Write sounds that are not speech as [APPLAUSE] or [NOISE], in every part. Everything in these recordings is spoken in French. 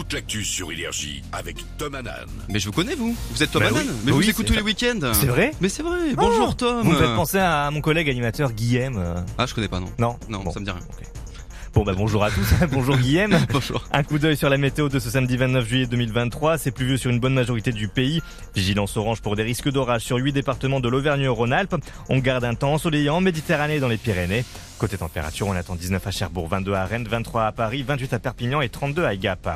toute l'actu sur Énergie avec Tom Hanan. Mais je vous connais vous Vous êtes Tom Bah Hanan oui. Mais Oui, vous écoutez tous les week-ends C'est vrai Mais c'est vrai, bonjour Tom Vous me faites penser à mon collègue animateur Guillaume. Ah je connais pas non. Non Non, Bon. ça me dit rien. Bon bah bonjour à tous, [LAUGHS] bonjour Guillaume. [LAUGHS] Bonjour. Un coup d'œil sur la météo de ce samedi 29 juillet 2023. C'est pluvieux sur une bonne majorité du pays. Vigilance orange pour des risques d'orage sur 8 départements de l'Auvergne-Rhône-Alpes. On garde un temps ensoleillant en Méditerranée et dans les Pyrénées. Côté température, on attend 19 à Cherbourg, 22 à Rennes, 23 à Paris, 28 à Perpignan et 32 à Gap.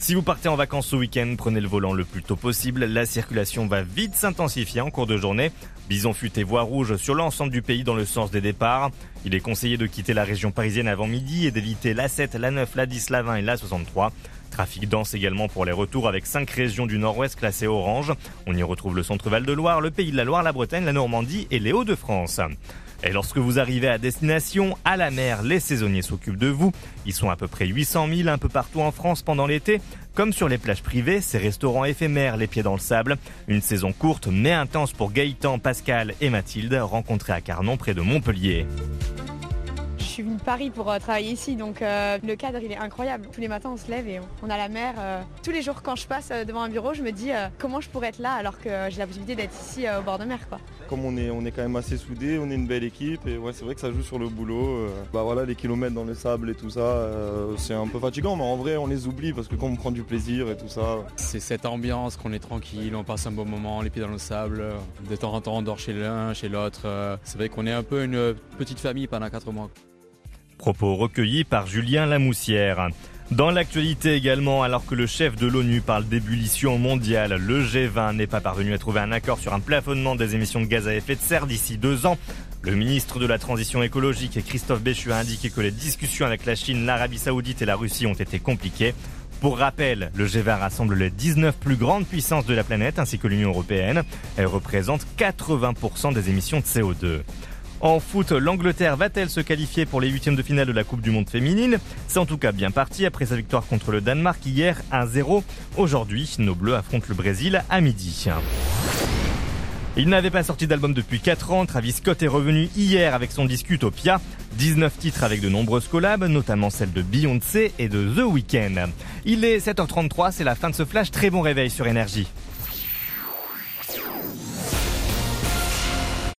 Si vous partez en vacances ce week-end, prenez le volant le plus tôt possible. La circulation va vite s'intensifier en cours de journée. Bison futé voie rouge sur l'ensemble du pays dans le sens des départs. Il est conseillé de quitter la région parisienne avant midi et d'éviter l'A7, l'A9, l'A10, l'A20 et l'A63. Trafic dense également pour les retours avec cinq régions du nord-ouest classées orange. On y retrouve le centre Val de Loire, le pays de la Loire, la Bretagne, la Normandie et les Hauts-de-France. Et lorsque vous arrivez à destination, à la mer, les saisonniers s'occupent de vous. Ils sont à peu près 800 000 un peu partout en France pendant l'été. Comme sur les plages privées, ces restaurants éphémères, les pieds dans le sable. Une saison courte mais intense pour Gaëtan, Pascal et Mathilde, rencontrés à Carnon près de Montpellier. Je suis venue de Paris pour euh, travailler ici, donc euh, le cadre il est incroyable. Tous les matins on se lève et on, a la mer. euh. Tous les jours quand je passe devant un bureau, je me dis comment je pourrais être là alors que j'ai la possibilité d'être ici au bord de mer. Comme on est, on est quand même assez soudés, on est une belle équipe et ouais, c'est vrai que ça joue sur le boulot. euh. bah voilà, les kilomètres dans le sable et tout ça, euh, c'est un peu fatigant, mais en vrai on les oublie parce que quand on prend du plaisir et tout ça, C'est cette ambiance qu'on est tranquille, on passe un bon moment, les pieds dans le sable. De temps en temps, on dort chez l'un, chez l'autre. Euh, C'est vrai qu'on est un peu une petite famille pendant quatre mois. Propos recueillis par Julien Lamoussière. Dans l'actualité également, alors que le chef de l'ONU parle d'ébullition mondiale, le G20 n'est pas parvenu à trouver un accord sur un plafonnement des émissions de gaz à effet de serre d'ici deux ans. Le ministre de la Transition écologique, Christophe Béchu, a indiqué que les discussions avec la Chine, l'Arabie Saoudite et la Russie ont été compliquées. Pour rappel, le G20 rassemble les 19 plus grandes puissances de la planète ainsi que l'Union européenne. Elle représente 80% des émissions de CO2. En foot, l'Angleterre va-t-elle se qualifier pour les huitièmes de finale de la Coupe du Monde féminine? C'est en tout cas bien parti après sa victoire contre le Danemark hier 1-0. Aujourd'hui, nos Bleus affrontent le Brésil à midi. Il n'avait pas sorti d'album depuis 4 ans. Travis Scott est revenu hier avec son disque Utopia. 19 titres avec de nombreuses collabs, notamment celles de Beyoncé et de The Weeknd. Il est 7h33, c'est la fin de ce flash. Très bon réveil sur Énergie.